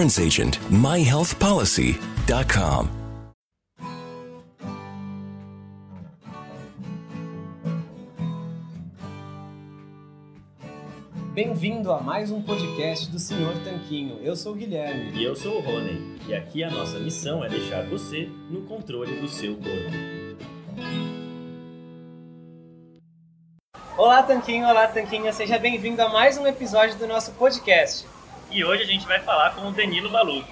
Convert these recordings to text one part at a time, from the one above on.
agent. myhealthpolicy.com. Bem-vindo a mais um podcast do Senhor Tanquinho. Eu sou o Guilherme. E eu sou o Rony. E aqui a nossa missão é deixar você no controle do seu corpo. Olá, Tanquinho. Olá, Tanquinha. Seja bem-vindo a mais um episódio do nosso podcast. E hoje a gente vai falar com o Danilo Balu.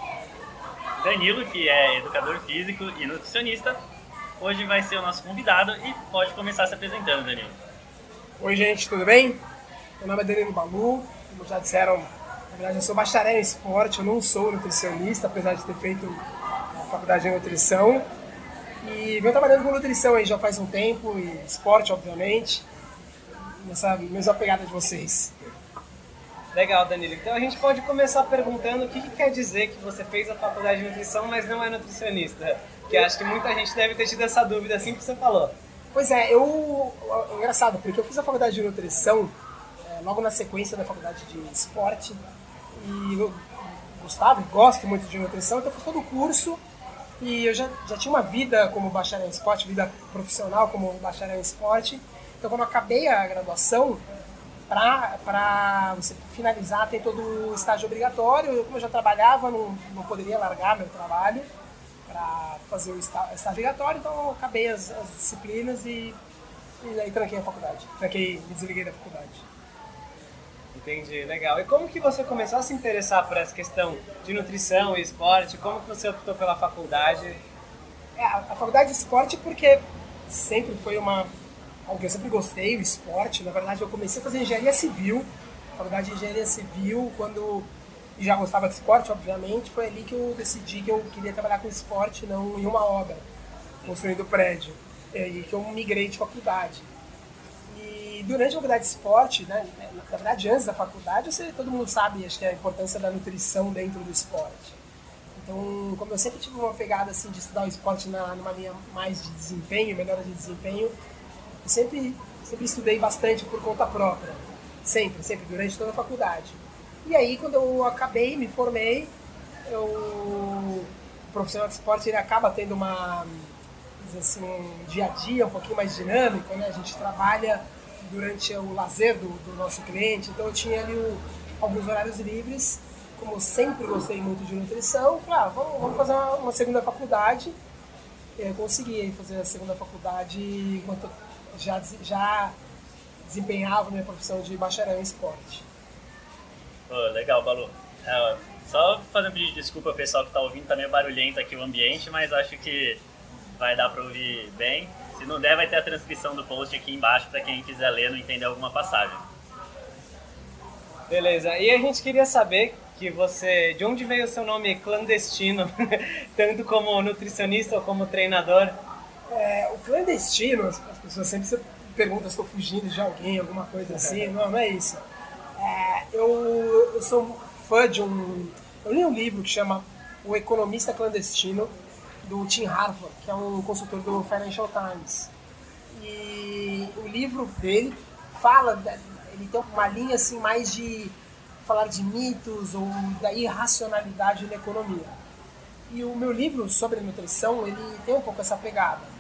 Danilo, que é educador físico e nutricionista, hoje vai ser o nosso convidado e pode começar se apresentando, Danilo. Oi, gente, tudo bem? Meu nome é Danilo Balu, como já disseram, na verdade eu sou bacharel em esporte, eu não sou nutricionista, apesar de ter feito a faculdade de nutrição. E venho trabalhando com nutrição aí já faz um tempo, e esporte, obviamente, nessa mesma pegada de vocês. Legal, Danilo. Então a gente pode começar perguntando o que, que quer dizer que você fez a faculdade de nutrição, mas não é nutricionista. Que acho que muita gente deve ter tido essa dúvida assim que você falou. Pois é, eu. é Engraçado, porque eu fiz a faculdade de nutrição é, logo na sequência da faculdade de esporte e eu gostava e gosto muito de nutrição, então eu fiz todo o curso e eu já, já tinha uma vida como bacharel em esporte, vida profissional como bacharel em esporte. Então quando eu acabei a graduação, para você finalizar tem todo o estágio obrigatório. Eu, como eu já trabalhava, não, não poderia largar meu trabalho para fazer o está- estágio obrigatório, então eu acabei as, as disciplinas e, e aí tranquei a faculdade. Tranquei, me desliguei da faculdade. Entendi, legal. E como que você começou a se interessar por essa questão de nutrição e esporte? Como que você optou pela faculdade? É, a, a faculdade de esporte porque sempre foi uma algo que eu sempre gostei, o esporte. Na verdade, eu comecei a fazer engenharia civil, faculdade de engenharia civil, quando já gostava de esporte, obviamente, foi ali que eu decidi que eu queria trabalhar com esporte, não em uma obra, construindo prédio. E aí que eu migrei de faculdade. E durante a faculdade de esporte, né, na verdade, antes da faculdade, você, todo mundo sabe, acho que é a importância da nutrição dentro do esporte. Então, como eu sempre tive uma pegada assim de estudar o esporte na, numa linha mais de desempenho, melhora de desempenho, eu sempre, sempre estudei bastante por conta própria. Sempre, sempre, durante toda a faculdade. E aí, quando eu acabei, me formei, eu, o profissional de esporte ele acaba tendo uma, assim, um dia a dia um pouquinho mais dinâmico, né? A gente trabalha durante o lazer do, do nosso cliente, então eu tinha ali o, alguns horários livres. Como eu sempre gostei muito de nutrição, falei, ah, vamos, vamos fazer uma, uma segunda faculdade. Eu consegui fazer a segunda faculdade enquanto já, já desempenhava minha profissão de bacharel em esporte. Pô, legal, Balu. É, só fazendo um pedido de desculpa ao pessoal que tá ouvindo, tá meio barulhento aqui o ambiente, mas acho que vai dar pra ouvir bem. Se não der, vai ter a transcrição do post aqui embaixo pra quem quiser ler e não entender alguma passagem. Beleza. E a gente queria saber que você, de onde veio o seu nome clandestino, tanto como nutricionista ou como treinador? É, o clandestino, as as pessoas sempre se perguntam se estou fugindo de alguém, alguma coisa assim. Não, não é isso. É, eu, eu sou fã de um. Eu li um livro que chama O Economista Clandestino, do Tim Harford, que é um consultor do Financial Times. E o livro dele fala, ele tem uma linha assim mais de falar de mitos ou da irracionalidade na economia. E o meu livro sobre nutrição, ele tem um pouco essa pegada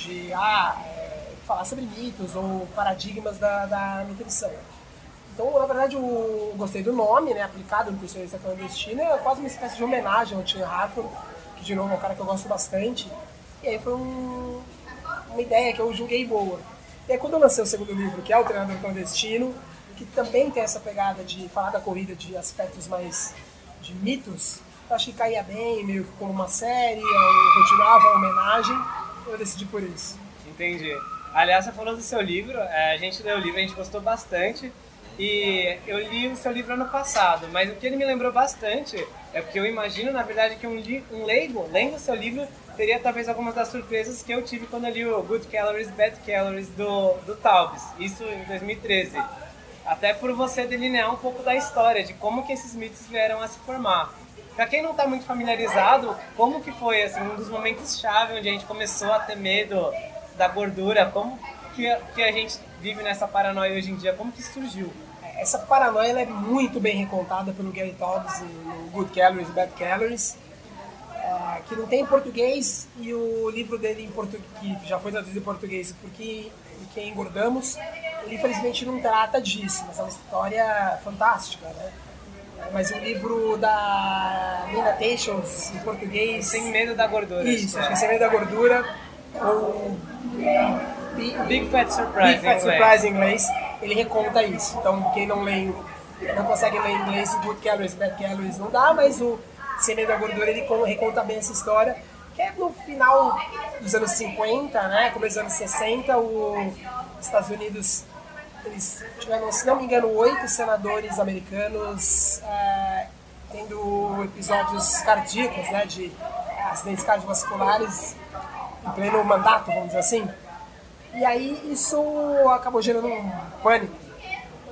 de ah, é, falar sobre mitos ou paradigmas da, da nutrição. Então, na verdade, eu, eu gostei do nome, né, aplicado nutricionista clandestino, é quase uma espécie de homenagem ao Tim Harford, que de novo é um cara que eu gosto bastante. E aí foi um, uma ideia que eu julguei boa. E aí quando eu lancei o segundo livro, que é o Treinador Clandestino, que também tem essa pegada de falar da corrida de aspectos mais de mitos, eu achei que caía bem, meio que como uma série, ou continuava a homenagem, eu decidi por isso. Entendi. Aliás, você falou do seu livro, é, a gente leu o livro, a gente gostou bastante. E eu li o seu livro ano passado, mas o que ele me lembrou bastante é porque eu imagino, na verdade, que um, um leigo, lendo o seu livro, teria talvez algumas das surpresas que eu tive quando eu li o Good Calories, Bad Calories do, do Taubes, isso em 2013. Até por você delinear um pouco da história, de como que esses mitos vieram a se formar. Para quem não está muito familiarizado, como que foi assim, um dos momentos chave onde a gente começou a ter medo da gordura, como que, que a gente vive nessa paranoia hoje em dia, como que surgiu? Essa paranoia é muito bem recontada pelo Gary Taubes no Good Calories, Bad Calories, é, que não tem em português e o livro dele em português, que já foi traduzido em português, porque quem engordamos, ele infelizmente não trata disso, mas é uma história fantástica, né? Mas o livro da Nina Tations, em português... Sem Medo da Gordura. Isso, acho que é Sem Medo da Gordura, ou... Big, Big Fat Surprise, Big Fat Surprise em inglês, ele reconta isso. Então, quem não lê, não consegue ler em inglês, o Good Calories, Bad Calories não dá, mas o Sem Medo da Gordura, ele reconta bem essa história, que é no final dos anos 50, né, começo dos anos 60, os Estados Unidos eles tiveram, se não me engano, oito senadores americanos é, tendo episódios cardíacos, né, de acidentes cardiovasculares em pleno mandato, vamos dizer assim. E aí isso acabou gerando um pânico.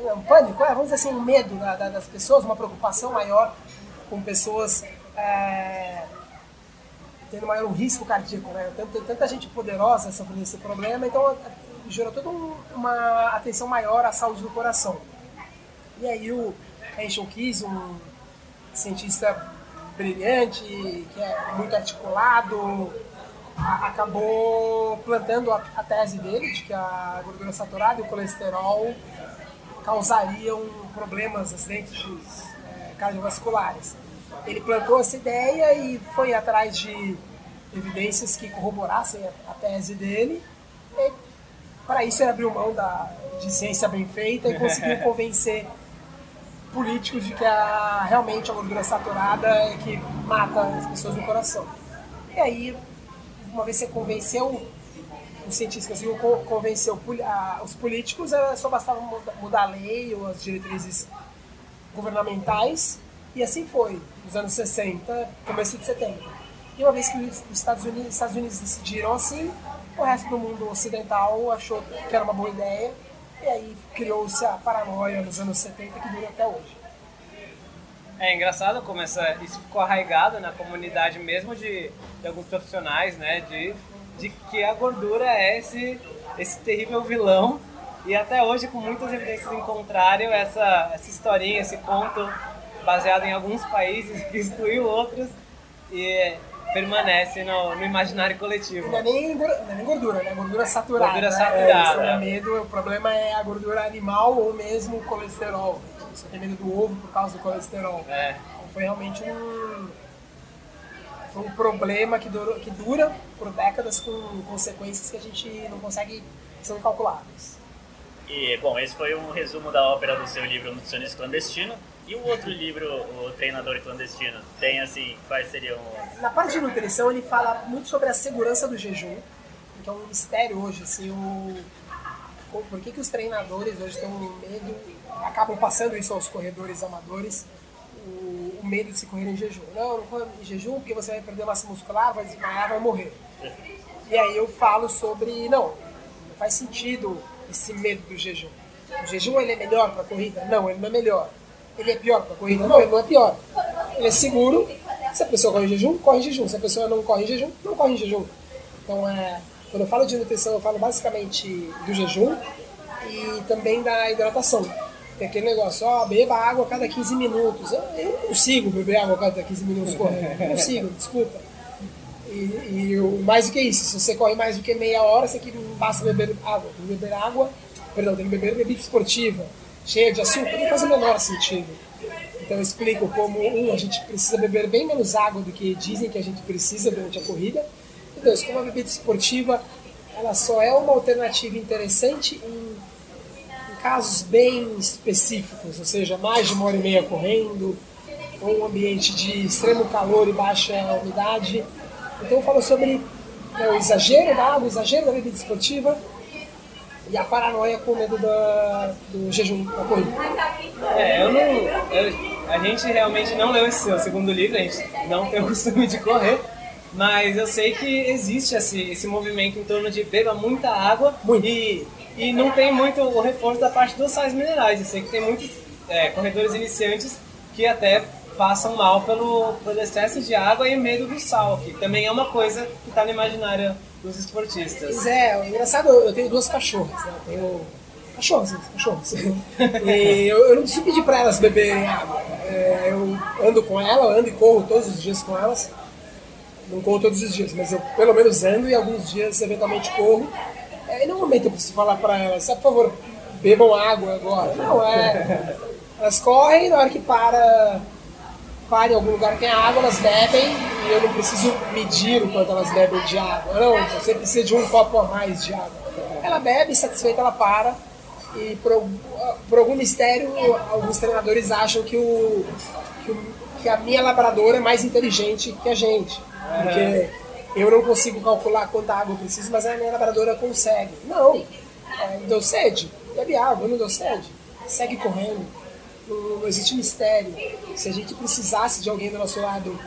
Um pânico, é, vamos dizer assim, um medo da, da, das pessoas, uma preocupação maior com pessoas é, tendo maior risco cardíaco, né? Tanta, tanta gente poderosa sofrendo esse problema, então gerou toda uma atenção maior à saúde do coração. E aí o Henschel Keys, um cientista brilhante, que é muito articulado, acabou plantando a, tese dele de que a gordura saturada e o colesterol causariam problemas, acidentes é, cardiovasculares. Ele plantou essa ideia e foi atrás de evidências que corroborassem a, a tese dele. E para isso ele abriu mão da, de ciência bem feita e conseguiu convencer políticos de que a, realmente a gordura saturada é que mata as pessoas do coração. E aí, uma vez que você convenceu os cientistas, conseguiu convencer os políticos, só bastava mudar a lei ou as diretrizes governamentais, e assim foi, nos anos 60, começo de 70. E uma vez que os Estados Unidos, Estados Unidos decidiram assim, o resto do mundo ocidental achou que era uma boa ideia e aí criou-se a paranoia nos anos 70 que dura até hoje. É engraçado como essa, isso ficou arraigado na comunidade mesmo de, de alguns profissionais, né? De, de que a gordura é esse, esse terrível vilão e até hoje com muitas evidências em contrário essa, essa historinha, esse conto baseado em alguns países que excluiu outros e permanece no, no imaginário coletivo. Não é, nem, não é nem gordura, né? Gordura saturada. Gordura né? saturada. É, medo, o problema é a gordura animal ou mesmo o colesterol. Você tem medo do ovo por causa do colesterol. É. Então foi realmente um, foi um problema que, durou, que dura por décadas com consequências que a gente não consegue, são incalculáveis. E, bom, esse foi um resumo da ópera do seu livro Nutricionista Clandestino. E o outro livro, O Treinador Clandestino, tem assim, quais seriam? Na parte de nutrição ele fala muito sobre a segurança do jejum, que é um mistério hoje, assim, o... por que, que os treinadores hoje têm medo, acabam passando isso aos corredores amadores, o, o medo de se correr em jejum. Não, não corre em jejum porque você vai perder massa muscular, vai desmaiar, vai morrer. E aí eu falo sobre, não, não faz sentido esse medo do jejum. O jejum ele é melhor para a corrida? Não, ele não é melhor. Ele é pior para corrida? Não, ele não é pior. Ele é seguro. Se a pessoa corre em jejum, corre em jejum. Se a pessoa não corre em jejum, não corre em jejum. Então, é, quando eu falo de nutrição, eu falo basicamente do jejum e também da hidratação. Tem aquele negócio, ó, beba água a cada 15 minutos. Eu, eu não consigo beber água a cada 15 minutos correndo. Não consigo, desculpa. E, e mais do que isso, se você corre mais do que meia hora, você que não basta beber água. Tem que beber água, perdão, tem que beber bebida esportiva cheia de açúcar, não faz o menor sentido. Então eu explico como, um, a gente precisa beber bem menos água do que dizem que a gente precisa durante a corrida, E dois, como a bebida esportiva, ela só é uma alternativa interessante em, em casos bem específicos, ou seja, mais de uma hora e meia correndo, ou um ambiente de extremo calor e baixa umidade. Então falou sobre né, o exagero da água, o exagero da bebida esportiva e a paranoia com medo da, do jejum da corrida. É, eu não. eu- a gente realmente não leu esse seu segundo livro, a gente não tem o costume de correr, mas eu sei que existe esse, esse movimento em torno de beba muita água Muito. e, e não tem muito o reforço da parte dos sais minerais. Eu sei que tem muitos é, corredores iniciantes que até passam mal pelo, pelo excesso de água e medo do sal, que também é uma coisa que está no imaginário dos esportistas. Pois é, o engraçado, eu tenho duas cachorras, né? Tenho cachorros, né? cachorros. E eu, eu não preciso pedir para elas beberem água. É, eu ando com ela, ando e corro todos os dias com elas. Não corro todos os dias, mas eu pelo menos ando e alguns dias eventualmente corro. É, e no momento eu preciso falar para elas, "Ah, por favor, bebam água agora. Não, é. Elas correm na hora que para para em algum lugar que tem água, elas bebem e eu não preciso medir o quanto elas bebem de água. Não, você precisa de um copo a mais de água. Ela bebe, satisfeita, ela para. E por, algum- por algum mistério, alguns treinadores acham que, o, que, o- que a minha labradora é mais inteligente que a gente. Porque eu não consigo calcular quanta água eu preciso, mas a minha labradora consegue. Não, é, deu sede, bebe água, não deu sede, segue correndo não, existe mistério. Se a gente precisasse de alguém do nosso lado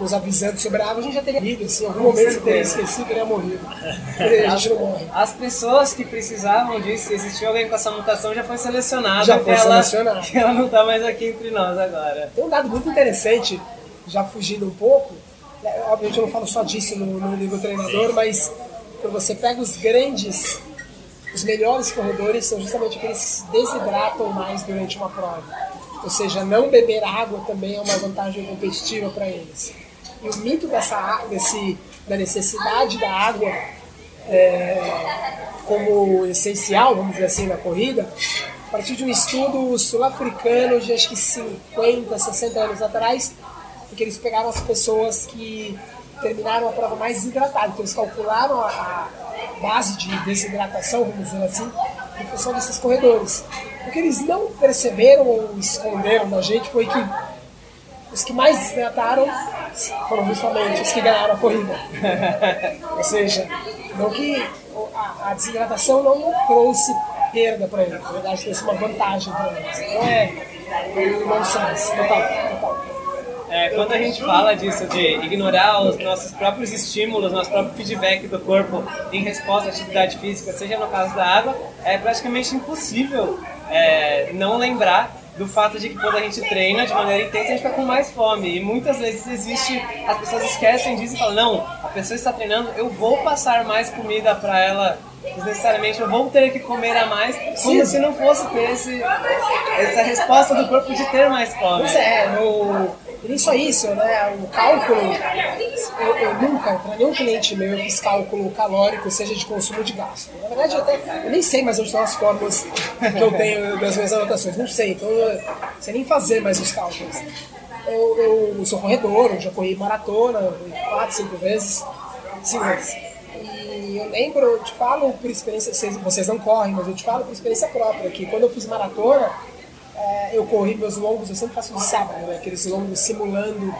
nos avisando sobre a água, a gente já teria morrido. Assim, em algum momento teria esquecido, teria morrido. A gente não morre. As pessoas que precisavam disso, se existiu alguém com essa mutação, já foi selecionada. Já foi ela, selecionada. Ela não tá mais aqui entre nós agora. Tem um dado muito interessante, já fugindo um pouco, né, obviamente eu não falo só disso no, no livro Treinador, mas quando você pega os grandes, os melhores corredores são justamente aqueles que se desidratam mais durante uma prova. Ou seja, não beber água também é uma vantagem competitiva para eles. E o mito dessa, desse, da necessidade da água é, como essencial, vamos dizer assim, na corrida, a partir de um estudo sul-africano de acho que 50, 60 anos atrás, em que eles pegaram as pessoas que terminaram a prova mais desidratadas. Então eles calcularam a base de desidratação, vamos dizer assim, em função desses corredores. O que eles não perceberam ou esconderam da gente foi que os que mais desidrataram foram justamente os que ganharam a corrida. Ou seja, não que a, a desidratação não trouxe perda para eles, na verdade trouxe uma vantagem para eles. Então é, é um nonsense, total, total. É, quando a gente fala disso, de ignorar os nossos próprios estímulos, nosso próprio feedback do corpo em resposta à atividade física, seja no caso da água, é praticamente impossível é, não lembrar do fato de que quando a gente treina de maneira intensa, a gente fica com mais fome. E muitas vezes existe, as pessoas esquecem disso e falam, não, a pessoa está treinando, eu vou passar mais comida para ela, necessariamente eu vou ter que comer a mais, como se não fosse ter esse, essa resposta do corpo de ter mais fome. Pois é, e nem só isso, né? O cálculo, eu, eu nunca, para nenhum cliente meu, eu fiz cálculo calórico, seja de consumo ou de gasto. Na verdade, eu, até, eu nem sei mais onde estão as fórmulas que eu tenho das minhas anotações, não sei, então eu não sei nem fazer mais os cálculos. Eu, eu sou corredor, eu já corri maratona, quatro, cinco vezes, cinco vezes. Eu lembro, eu te falo por experiência, vocês, vocês não correm, mas eu te falo por experiência própria, que quando eu fiz maratona, é, eu corri meus longos, eu sempre faço de sábado, né, aqueles longos simulando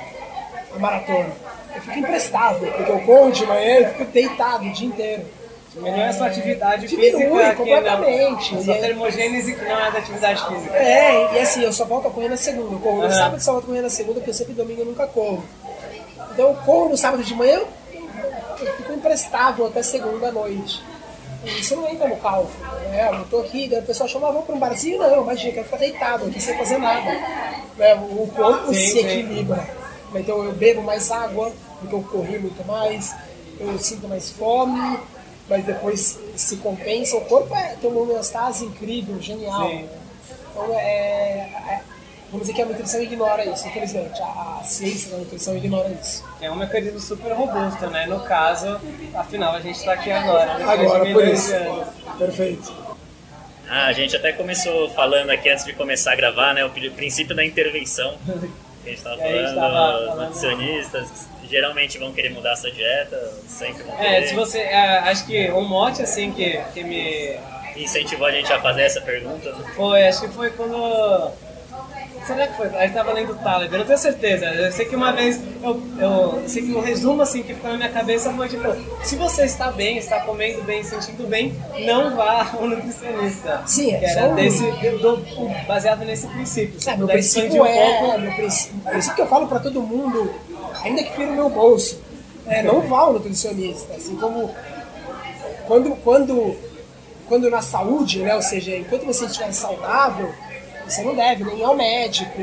a maratona. Eu fico imprestável, porque eu corro de manhã e fico deitado o dia inteiro. Diminui a sua atividade Diminui física que completamente. não. A sua termogênese que não é da atividade física. É, e assim, eu só volto a correr na segunda. Eu corro no Aham. sábado só volto a correr na segunda, porque eu sempre domingo eu nunca corro. Então eu corro no sábado de manhã, eu, imprestável até segunda noite. Isso não entra no cálculo, né? Eu tô aqui, o pessoal chama, ah, vamos pra um barzinho? Não, imagina, quero ficar deitado aqui sem fazer nada. Né? O corpo Sim, se sim. equilibra. Então eu bebo mais água, porque eu corri muito mais, eu sinto mais fome, mas depois se compensa. O corpo é, tem uma homeostase incrível, genial. Sim. né? Então, é- vamos dizer que a nutrição ignora isso, infelizmente. A, a ciência da nutrição ignora isso. É um mecanismo super robusto, né? No caso, afinal, a gente está aqui agora. Agora, por isso. anos. Perfeito. Ah, a gente até começou falando aqui antes de começar a gravar, né? O pri- princípio da intervenção. A gente tava Que a gente falando, os nutricionistas, geralmente vão querer mudar essa dieta, sempre vão É, querer. se você. é, acho que um mote assim que, que me Incentivou a gente a fazer essa pergunta. né? foi, acho que foi quando. Será que foi? A gente tava lendo o Taleb, eu não tenho certeza. Eu sei que uma vez, eu, eu sei que um resumo assim que ficou na minha cabeça foi tipo: se você está bem, está comendo bem, sentindo bem, não vá ao nutricionista. Sim, é que era um- desse, do- baseado nesse princípio. É, Se meu princípio um é, pouco. meu princípio, o princípio que eu falo pra todo mundo, ainda que fira o meu bolso, é, não vá ao nutricionista. Assim como quando, quando, quando na saúde, né, ou seja, enquanto você estiver saudável, você não deve nem ao médico,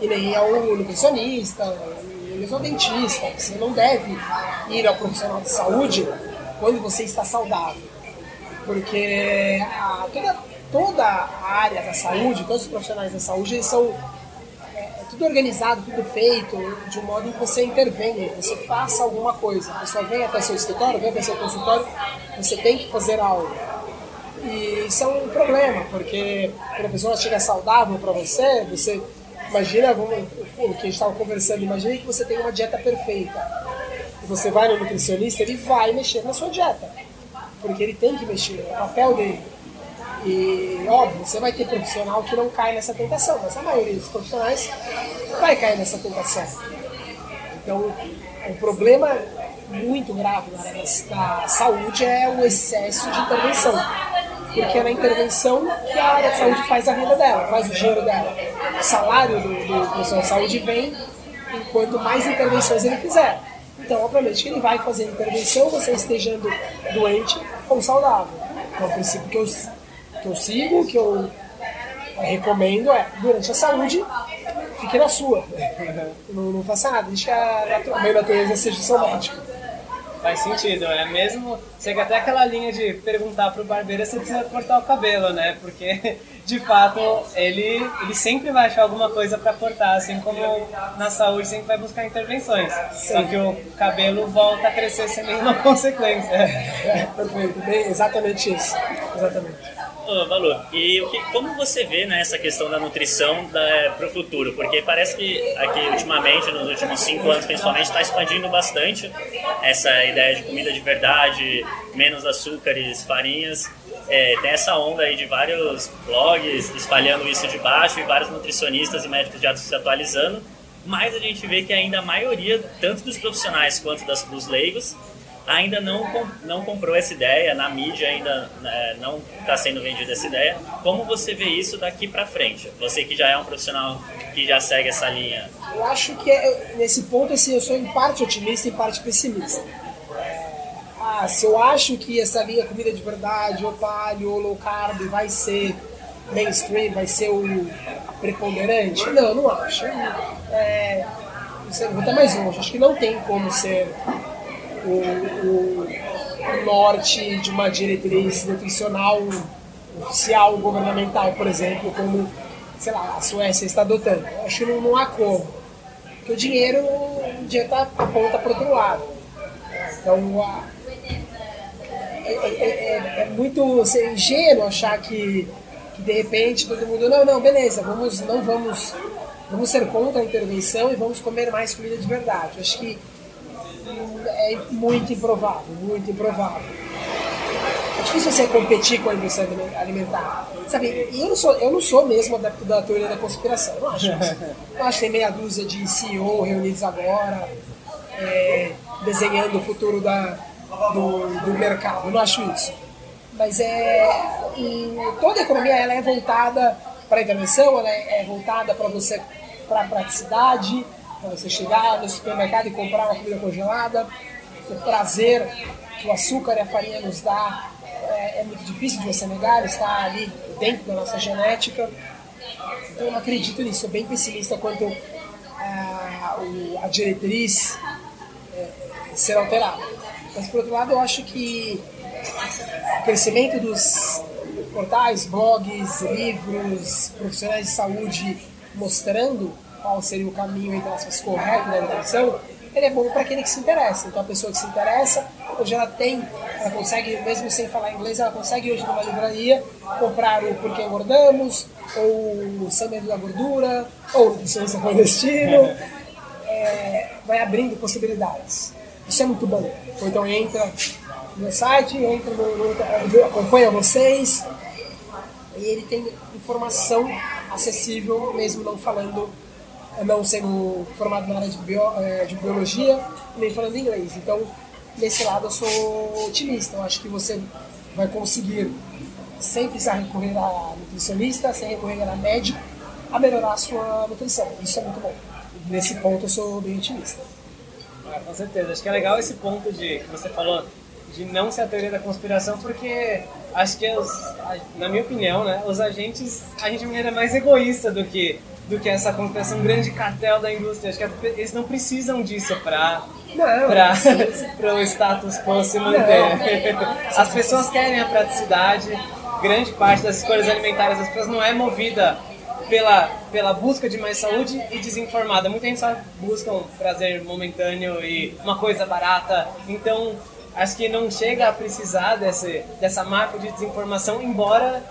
e nem ao nutricionista, nem ao dentista. Você não deve ir ao profissional de saúde quando você está saudável porque a- toda, toda a área da saúde, todos os profissionais da saúde, eles são é tudo organizado, tudo feito de um modo em que você intervenha, você faça alguma coisa. A pessoa vem até seu escritório, vem até seu consultório, você tem que fazer algo. E isso é um problema, porque quando a pessoa chega saudável para você, você imagina, vamos, o que a gente estava conversando, imagina que você tem uma dieta perfeita. E você vai no nutricionista, ele vai mexer na sua dieta porque ele tem que mexer, é o papel dele. E, óbvio, você vai ter profissional que não cai nessa tentação, mas a maioria dos profissionais vai cair nessa tentação. Então, o problema muito grave na área da, saúde é o excesso de intervenção. Porque é na intervenção que a área de saúde faz a renda dela, faz o dinheiro dela. O salário do, do profissional de saúde vem enquanto mais intervenções ele fizer. Então, obviamente, que ele vai fazer intervenção, você estejando doente ou saudável. Então, o princípio que eu, que eu sigo, que eu recomendo é, durante a saúde, fique na sua. Não, não faça nada, deixe a, a meio natureza seja seu médico. Faz sentido, é mesmo. Chega até aquela linha de perguntar pro barbeiro se precisa cortar o cabelo, né? Porque, de fato, ele, ele sempre vai achar alguma coisa pra cortar, assim como na saúde sempre vai buscar intervenções. Só que o cabelo volta a crescer sem nenhuma consequência. É, perfeito, bem, exatamente isso. Exatamente. Balu, e o que, como você vê né, essa questão da nutrição para o futuro? Porque parece que aqui ultimamente, nos últimos cinco anos principalmente, está expandindo bastante essa ideia de comida de verdade, menos açúcares, farinhas. É, tem essa onda aí de vários blogs espalhando isso de baixo e vários nutricionistas e médicos já se atualizando. Mas a gente vê que ainda a maioria, tanto dos profissionais quanto das, dos leigos, ainda não, não comprou essa ideia, na mídia ainda né, não está sendo vendida essa ideia. Como você vê isso daqui para frente? Você que já é um profissional que já segue essa linha. Eu acho que é- nesse ponto assim, eu sou em parte otimista e em parte pessimista. É, ah, se eu acho que essa linha comida de verdade, ou paleo, ou low carb vai ser mainstream, vai ser o preponderante, não, não acho. É, vou até mais longe, acho que não tem como ser o, o- norte de uma diretriz nutricional oficial governamental, por exemplo, como sei lá, a Suécia está adotando. Eu acho que não, não há como. Porque o dinheiro, o dinheiro tá, aponta para outro lado. Então, a- é, é- é- é muito assim, ingênuo achar que, que de repente todo mundo, não, não, beleza, vamos, não vamos, vamos ser contra a intervenção e vamos comer mais comida de verdade. Acho que hum, é muito improvável, muito improvável. É difícil você competir com a indústria alimentar. Sabe, eu não sou, eu não sou mesmo adepto da teoria da conspiração. Não acho isso. Eu acho que tem meia dúzia de CEO reunidos agora, é, desenhando o futuro da, do, do mercado. Não acho isso. Mas é. toda a economia ela é voltada para a intervenção, ela é, é voltada para você para a praticidade, para você chegar no supermercado e comprar uma comida congelada, o prazer que o açúcar e a farinha nos dá é, é muito difícil de você negar, está ali dentro da nossa genética. Então eu não acredito nisso, sou bem pessimista quanto a, o- a diretriz é, ser alterada. Mas por outro lado eu acho que o crescimento dos portais, blogs, livros, profissionais de saúde mostrando qual seria o caminho, entre aspas, correto da nutrição, ele é bom para aquele que se interessa. Então a pessoa que se interessa, hoje ela tem, ela consegue, mesmo sem falar inglês, ela consegue hoje numa livraria comprar o Porquê Engordamos, ou o Sem Medo da Gordura, ou o Nutricionista Clandestino. é, vai abrindo possibilidades. Isso é muito bom. Então entra no meu site, entra no, no, acompanha vocês, e ele tem informação acessível, mesmo não falando, não sendo formado na área de, bio, é, de biologia, nem falando inglês. Então, nesse lado eu sou otimista. Eu acho que você vai conseguir, sem precisar recorrer a nutricionista, sem recorrer a médico, a melhorar a sua nutrição. Isso é muito bom. Nesse ponto eu sou bem otimista. Ah, com certeza. Acho que é legal esse ponto de que você falou de não ser a teoria da conspiração, porque acho que, os, na minha opinião, né, os agentes, a gente de maneira mais egoísta do que do que essa conspiração, um grande cartel da indústria. Acho que eles não precisam disso para para o status quo se manter. Não. As pessoas querem a praticidade. Grande parte das escolhas alimentares das pessoas não é movida pela, pela busca de mais saúde e desinformada. Muita gente só busca um prazer momentâneo e uma coisa barata. Então, acho que não chega a precisar desse, dessa máfia de desinformação, embora.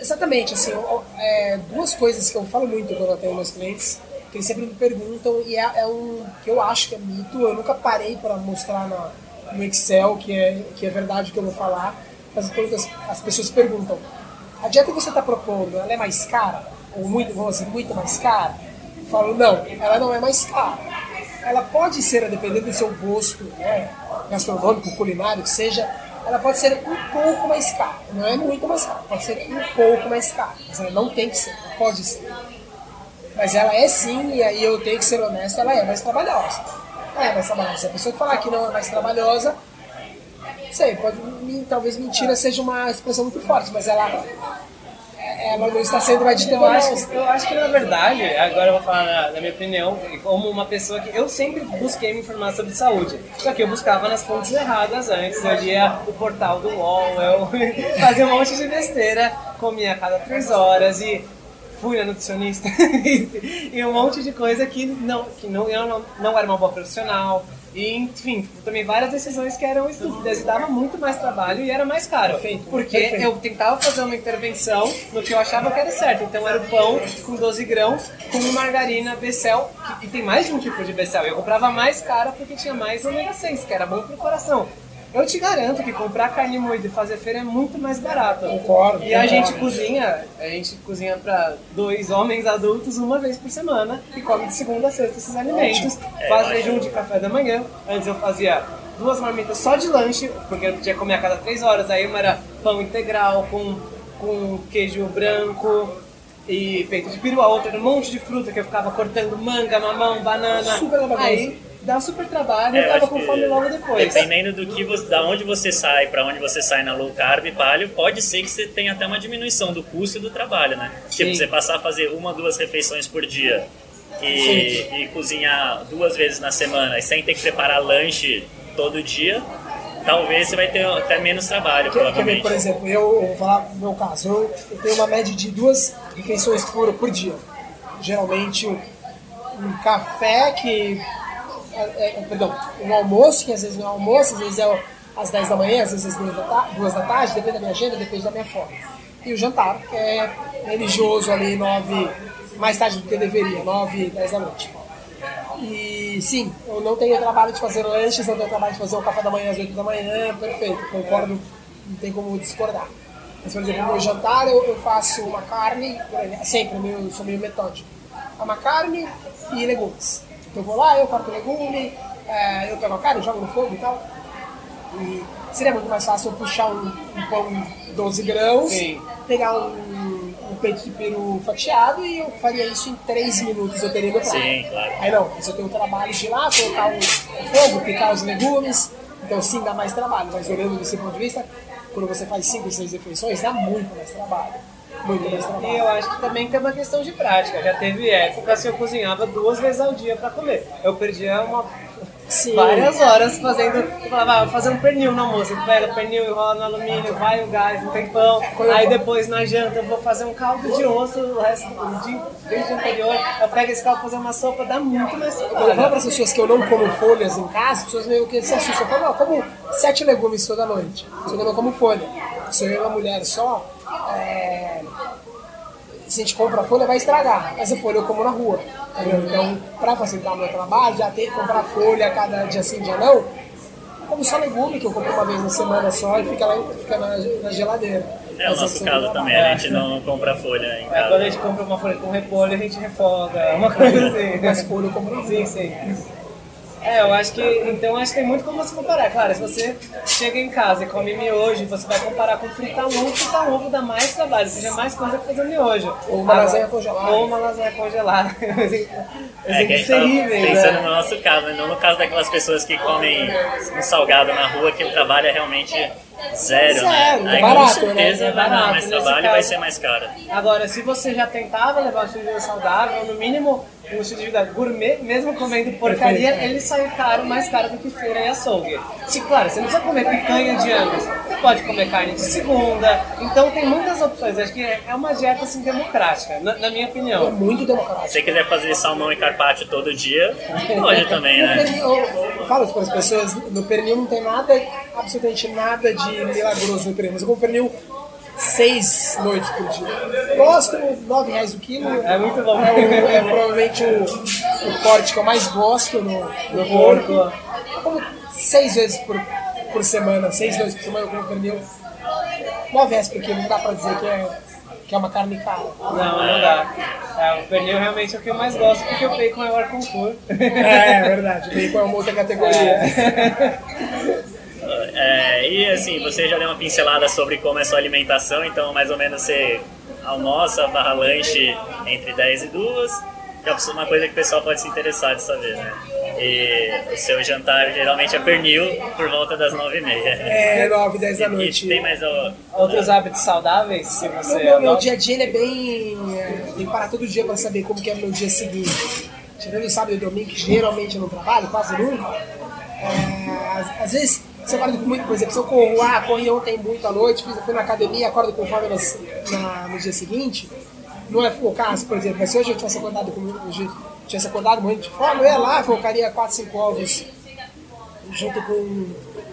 Exatamente, assim, é, duas coisas que eu falo muito quando eu tenho meus clientes, que eles sempre me perguntam, e é, é um que eu acho que é mito, eu nunca parei para mostrar na, no Excel que é, que é verdade o que eu vou falar, mas as, as pessoas perguntam: a dieta que você está propondo, ela é mais cara? Ou muito, vamos dizer, muito mais cara? Eu falo: não, ela não é mais cara. Ela pode ser, a depender do seu gosto, né? gastronômico, culinário, que seja, ela pode ser um pouco mais cara. Não é muito mais cara, pode ser um pouco mais cara. Mas ela não tem que ser, pode ser. Mas ela é sim, e aí eu tenho que ser honesto, ela é mais trabalhosa. É mais trabalhosa. Se a pessoa falar que não é mais trabalhosa, sei, pode, talvez mentira seja uma expressão muito forte, mas ela ela não está sendo mais eu acho, eu acho que na verdade, agora eu vou falar na, na, minha opinião, como uma pessoa que eu sempre busquei me informar sobre saúde. Só que eu buscava nas fontes erradas antes. Eu lia o portal do UOL, eu fazia um monte de besteira, comia a cada três horas e fui na nutricionista e um monte de coisa que não, que não, eu não, não era uma boa profissional e, enfim, também várias decisões que eram estúpidas e dava muito mais trabalho e era mais caro. Perfeito, porque perfeito. eu tentava fazer uma intervenção no que eu achava que era certo. Então era o pão com 12 grãos, com margarina Becel, que, e tem mais de um tipo de Becel. Eu comprava mais cara porque tinha mais ômega 6, que era bom pro coração. Eu te garanto que comprar carne moída e fazer feira é muito mais barato. Concordo. E a gente cozinha, a gente cozinha para dois homens adultos uma vez por semana e come de segunda a sexta esses alimentos. É, Faz jejum de café da manhã. Antes eu fazia duas marmitas só de lanche, porque eu podia comer a cada três horas. Aí uma era pão integral com, com queijo branco e peito de peru, a outra era um monte de fruta que eu ficava cortando manga, mamão, banana. Super Aí dá super trabalho é, e tava com fome logo depois. Dependendo do que você, da onde você sai, para onde você sai na low carb paleo, pode ser que você tenha até uma diminuição do custo e do trabalho, né? Tipo, Sim. Tipo, você passar a fazer uma, duas refeições por dia e, e cozinhar duas vezes na semana e sem ter que preparar lanche todo dia, talvez você vai ter até menos trabalho, que, provavelmente. por exemplo, eu, vou falar no meu caso, eu, eu, tenho uma média de duas refeições por, por dia. Geralmente um café que é, é, perdão, um almoço, que às vezes não é almoço, às vezes é às 10 da manhã, às vezes às 2 da, 2 da tarde, depende da minha agenda, depende da minha fome. E o jantar, que é religioso ali, 9, mais tarde do que deveria, 9, 10 da noite. E sim, eu não tenho trabalho de fazer lanches, não tenho trabalho de fazer o café da manhã às 8 da manhã, perfeito, concordo, não tem como discordar. Mas, por exemplo, no meu jantar eu, eu faço uma carne, sempre, eu sou meio metódico. Uma carne e legumes. Eu vou lá, eu corto legume, é, eu pego a carne, jogo no fogo e tal. E seria muito mais fácil eu puxar um, um pão 12 grãos, Sim. pegar um, um, peito de peru fatiado e eu faria isso em 3 minutos, eu teria meu prato. Sim, claro. Aí não, mas eu tenho o trabalho de ir lá, colocar o, o fogo, picar os legumes, então sim dá mais trabalho, mas olhando desse ponto de vista, quando você faz 5, 6 refeições, dá muito mais trabalho. Muito mais trabalho. E eu acho que também tem uma questão de prática. Já teve época que eu cozinhava duas vezes ao dia para comer. Eu perdia uma Sim. várias horas fazendo. Eu falava, ah, vou fazer um pernil no almoço. O pernil, enrola no alumínio, vai o gás, não tem pão. Aí depois na janta eu vou fazer um caldo de osso o resto do dia, desde o anterior. Eu pego esse caldo fazer uma sopa, dá muito mais. Quando eu falo para as pessoas que eu não como folhas em casa, as pessoas meio que se assustam. Eu falo, não, eu como sete legumes toda noite. Só eu não como folha. Se eu e uma mulher só, se a gente compra a folha, vai estragar. Mas a folha eu como na rua. Entendeu? Então, para facilitar o meu trabalho, já tem que comprar folha cada dia sim, dia não. Como só legume, que eu compro uma vez na semana só e fica lá fica na, na geladeira. É o nosso eu caso também, a gente não compra folha em Aí quando a casa. gente compra uma folha com repolho, a gente refoga, uma coisa assim. Mas folha eu compro Sim, sim. É, eu acho que. Então acho que tem muito como você comparar. Claro, se você chega em casa e come miojo, você vai comparar com fritar um ovo, fritar um ovo dá mais trabalho, seja mais coisa que fazer miojo. Ou uma lasanha congelada. Ou uma lasanha congelada. É que a gente tá pensando no nosso caso, né? não no caso daquelas pessoas que comem um salgado na rua, que o trabalho é realmente zero, Zero, né? Aí barato, com certeza né? É vai dar mais trabalho e vai caso. ser mais caro. Agora, se você já tentava levar um estilo de vida saudável, no mínimo um estilo de vida gourmet, mesmo comendo porcaria, Perfeito. ele sai caro, mais caro do que feira e açougue. Se, claro, você não precisa comer picanha de angus, você pode comer carne de segunda, então tem muitas opções. Acho que é uma dieta assim democrática, na, na minha É opinião. muito Se democrático. você quiser fazer salmão e carpaccio todo dia, pode também, né? pernil, eu, eu falo para as pessoas, no pernil não tem nada, absolutamente nada de milagroso no pernil. Mas eu como pernil seis noites por dia. Gosto, nove reais o quilo. É muito bom. É, o- é provavelmente o, o corte que eu mais gosto no, no porco. Eu como seis vezes por, por semana, seis noites por semana eu como pernil. Nove reais por quilo, não dá para dizer que é, que é uma carne cara. Não, não dá. É, o pernil realmente é o que eu mais gosto, porque o bacon é o concurso. É, é verdade, o bacon é uma outra categoria. É, e assim, você já deu uma pincelada sobre como é a sua alimentação, então mais ou menos você almoça barra lanche entre 10 e 2, que é uma coisa que o pessoal pode se interessar de saber, né? E o seu jantar geralmente é pernil por volta das 9 e meia. É, nove, dez da E noite. tem mais o... Outros hábitos saudáveis, se Meu, você. meu, meu dia a dia ele é bem. é, tem que parar todo dia para saber como que é o meu dia seguinte. Tirando o sábado e domingo, que geralmente eu não trabalho, quase nunca. é, às, às vezes você acorda com muito, por exemplo, se eu corro, ah, corri ontem muito à noite, fiz, fui na academia, acordo com fome nas- na- no dia seguinte. Não é o caso, por exemplo, mas se hoje eu tivesse acordado com hoje, tivesse acordado morrendo de fome, eu ia lá, colocaria 4, 5 ovos junto com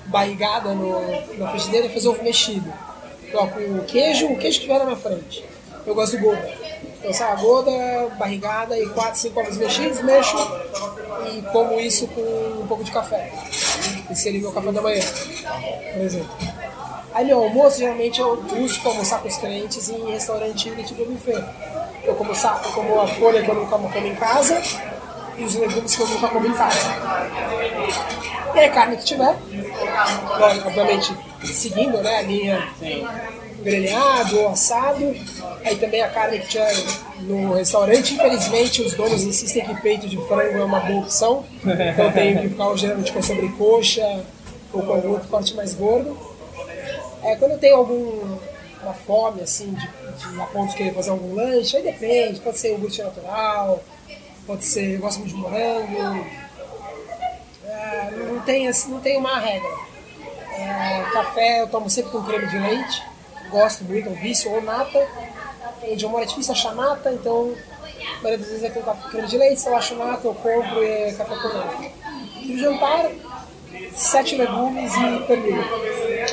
barrigada no, na frigideira e fazer ovo mexido. Coloco o queijo, o queijo que tiver na minha frente. Eu gosto do goda. Então, sabe, goda, barrigada e 4, 5 ovos mexidos, mexo e como isso com um pouco de café. Esse seria meu café da manhã, por exemplo. Aí meu almoço, geralmente eu busco almoçar com os clientes em restaurante do tipo buffet. Eu como, sa- eu como a folha que eu nunca como em casa e os legumes que eu nunca como em casa. E a carne que tiver, lógico, obviamente seguindo né, a linha grelhado ou assado. Aí também a carne que tiver no restaurante, infelizmente os donos insistem que peito de frango é uma boa opção. Então tenho que ficar geralmente com sobrecoxa ou com algum outro corte mais gordo. É, quando eu tenho alguma fome, assim, de, de a ponto de querer fazer algum lanche, aí depende, pode ser iogurte natural, pode ser, eu gosto muito de morango, é, não, tem, assim, não tem uma regra. É, café eu tomo sempre com creme de leite, gosto muito, é um vício, ou nata. Onde eu moro é difícil achar nata, então a maioria das vezes é com creme de leite, se eu acho nata eu compro e é café com nata. E o jantar, sete legumes e pernil.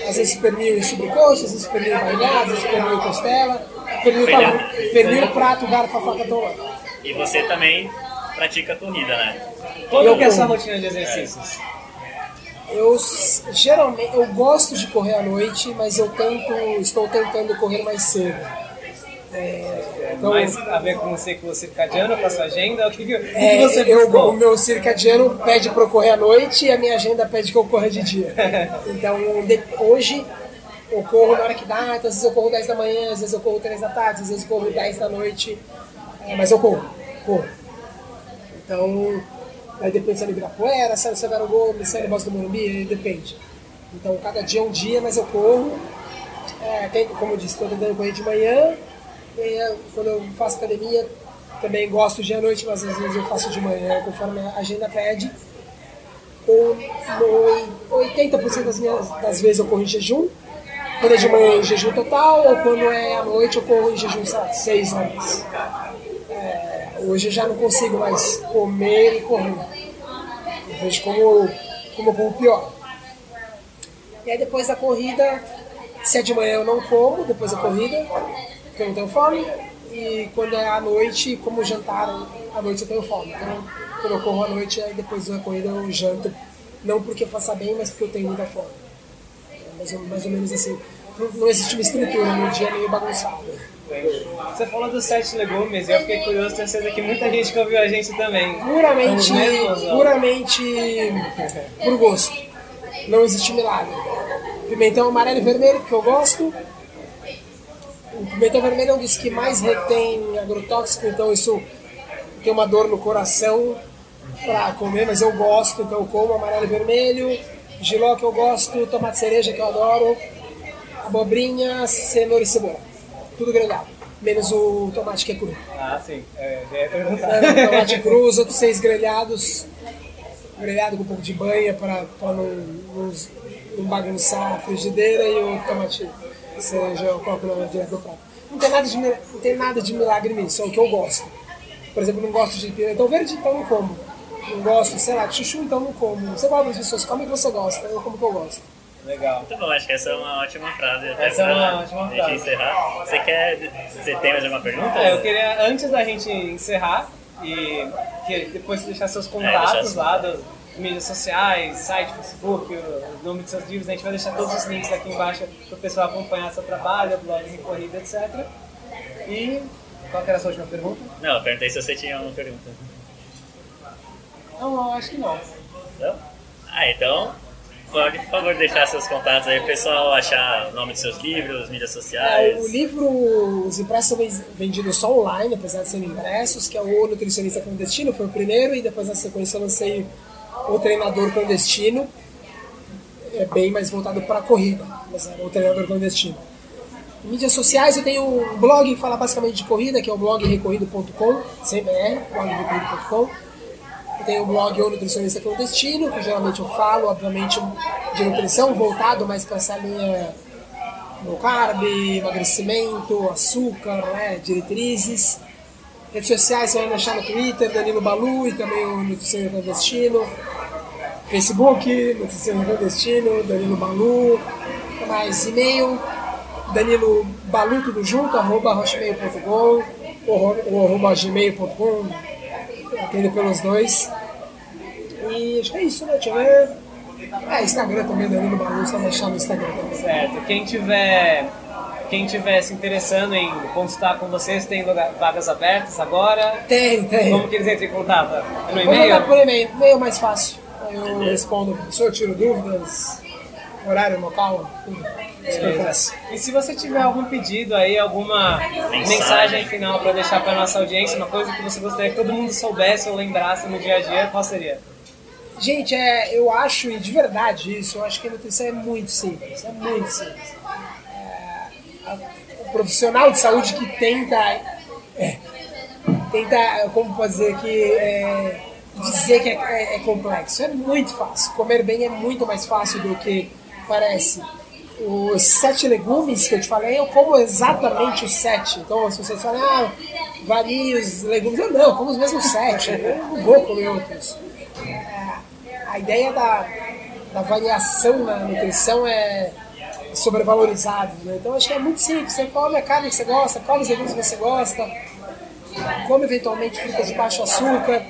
Às vezes pernil e sobrecoxa, às vezes pernil barrigado, às vezes pernil costela, pernil, Pernil. pernil prato, garfo, a faca, toa. E você também pratica corrida, né? Como Eu que é a sua rotina de exercícios? Eu geralmente eu gosto de correr à noite, mas eu tento, estou tentando correr mais cedo. É, então, Mais a ver com o ciclo circadiano, com a sua agenda? O que, que, o que é, você eu, o meu circadiano pede para eu correr à noite e a minha agenda pede que eu corra de dia. Então de- hoje eu corro na hora que dá, então, às vezes eu corro 10 da manhã, às vezes eu corro 3 da tarde, às vezes eu corro 10 da noite, é, mas eu corro, corro. Então, aí depende se é no Ibirapuera, se é no Severo Gomes, se é no Bosque do Morumbi, depende. Então, cada dia é um dia, mas eu corro. É, tem, como eu disse, estou tentando correr de manhã. E é, quando eu faço academia, também gosto de à noite, mas às vezes eu faço de manhã, conforme a agenda pede. No 80% das, minhas, das vezes eu corro em jejum. Quando é de manhã em jejum total, ou quando é à noite eu corro em jejum, sei lá, 6 horas. Hoje eu já não consigo mais comer e correr. Eu vejo como, como eu como pior. E aí depois da corrida, se é de manhã eu não como, depois da corrida, porque eu não tenho fome. E quando é à noite, como jantar, à noite eu tenho fome. Então, quando eu corro à noite, aí depois da corrida eu janto. Não porque faça bem, mas porque eu tenho muita fome. É mais, ou, mais ou menos assim. Não, não existe uma estrutura, meu dia é meio bagunçado. Você falou dos sete legumes e eu fiquei curioso, tenho certeza que muita gente que ouviu a gente também. Puramente, mesmos, puramente por gosto. Não existe milagre. Pimentão amarelo e vermelho, porque eu gosto. O pimentão vermelho é um dos que mais retém agrotóxico, então isso tem uma dor no coração pra comer, mas eu gosto, então eu como amarelo e vermelho. Giló que eu gosto, tomate cereja que eu adoro, abobrinha, cenoura e cebola. Tudo grelhado. Menos o tomate que é cru. Ah, sim. É, já ia perguntar. Tomate cru, os outros seis grelhados, grelhado com um pouco de banha para não, não, não bagunçar a frigideira e o tomate cereja eu coloco na direto do prato. Não tem, nada de, não tem nada de milagre nisso, é o que eu gosto. Por exemplo, não gosto de pimentão verde, então não como. Não gosto, sei lá, de chuchu, então não como. Você gosta das pessoas, come o que você gosta, eu como o que eu gosto. Legal. Muito bom, acho que essa é uma ótima frase. até Essa é uma ótima frase. encerrar. Você quer. Você tem mais alguma pergunta? É, eu queria, antes da gente encerrar, e que depois deixar seus É, contatos deixar assim. lá das mídias sociais, site, Facebook, o nome dos seus livros, a gente vai deixar todos os links aqui embaixo para o pessoal acompanhar seu trabalho, blog em corrida, etc. E qual era a sua última pergunta? Não, eu perguntei se você tinha uma pergunta. Não, eu acho que não. Não? Ah, então. Pode, por favor, deixar seus contatos aí, o pessoal achar o nome dos seus livros, mídias É, sociais. o livro, os impressos são ven- vendidos só online, apesar de serem impressos, que é o Nutricionista Clandestino, foi o primeiro, e depois na sequência eu lancei o Treinador Clandestino, é bem mais voltado para a corrida, mas é o Treinador Clandestino. Em mídias sociais eu tenho um blog que fala basicamente de corrida, que é o blog recorrido.com, sem BR, blog recorrido.com. Eu tenho o blog O Nutricionista Clandestino, que geralmente eu falo, obviamente, de nutrição, voltado mais para essa linha low carb, emagrecimento, açúcar, né, diretrizes. Redes sociais você vai me achar no Twitter, Danilo Balu e também o Nutricionista Clandestino. Facebook, Nutricionista Clandestino, Danilo Balu. Mais? E-mail, Danilo Balu, tudo junto, arroba hotmail.com ou arroba gmail.com, atendo pelos dois. E acho que é isso, né? Deixa eu ver. É, Instagram também, Danilo vai me achar no Instagram também. Certo. Quem tiver, quem tiver se interessando em consultar com vocês, tem lugar- vagas abertas agora. Tem, tem. Como que eles entram em contato? É no Vou e-mail? mandar por e-mail, e-mail é mais fácil. Eu respondo pro professor, tiro dúvidas, horário, local, tudo. Fácil. E se você tiver algum pedido aí, alguma mensagem, Mensagem. final para deixar para nossa audiência, uma coisa que você gostaria que todo mundo soubesse ou lembrasse no dia a dia, qual seria? Gente, é, eu acho, e de verdade isso, eu acho que a nutrição é muito simples, é muito simples. É, a- o profissional de saúde que tenta, é, tenta, como dizer, que é, dizer que é, é- é complexo, é muito fácil. Comer bem é muito mais fácil do que parece. Os sete legumes que eu te falei, eu como exatamente os sete. Então, se você fala, ah, varia os legumes, eu não, eu como os mesmos sete, eu não vou comer outros a ideia da, da variação na nutrição é sobrevalorizada. Né? Então acho que é muito simples. Você come a carne que você gosta, come os legumes que você gosta, come eventualmente frutas de baixo açúcar.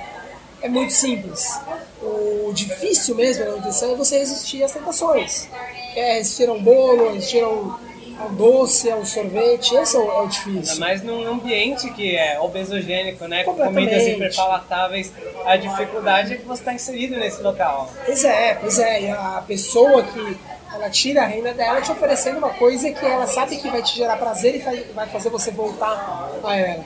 É muito simples. O difícil mesmo na nutrição é você resistir às tentações. É resistir a um bolo, resistir a um, a um doce, a um sorvete. Esse é o, é o difícil. mais num ambiente que é obesogênico, né? Com comidas hiperpalatáveis, a dificuldade é que você está inserido nesse local. Pois é, pois é. E a pessoa que ela tira a renda dela te oferecendo uma coisa que ela sabe que vai te gerar prazer e vai fazer você voltar a ela.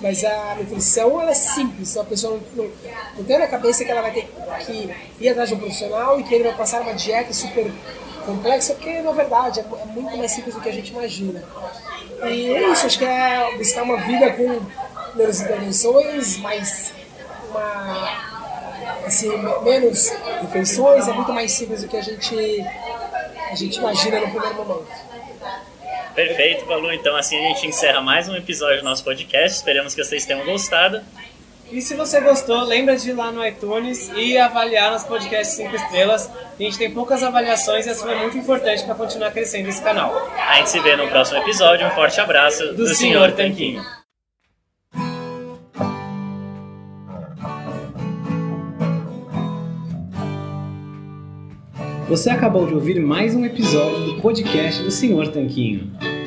Mas a nutrição ela é simples. A pessoa não, não tem na cabeça que ela vai ter que ir atrás de um profissional e que ele vai passar uma dieta super complexa, porque na verdade é, é muito mais simples do que a gente imagina. E é isso, acho que é buscar uma vida com menos intervenções, mais uma assim, me- menos refeições, é muito mais simples do que a gente, a gente imagina no primeiro momento. Perfeito, Balu. Então assim a gente encerra mais um episódio do nosso podcast. Esperamos que vocês tenham gostado. E se você gostou, lembra de ir lá no iTunes e avaliar nos podcasts 5 estrelas. A gente tem poucas avaliações e isso é muito importante para continuar crescendo esse canal. A gente se vê no próximo episódio. Um forte abraço do, do Senhor Tanquinho. Tanquinho. Você acabou de ouvir mais um episódio do podcast do Senhor Tanquinho.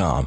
com.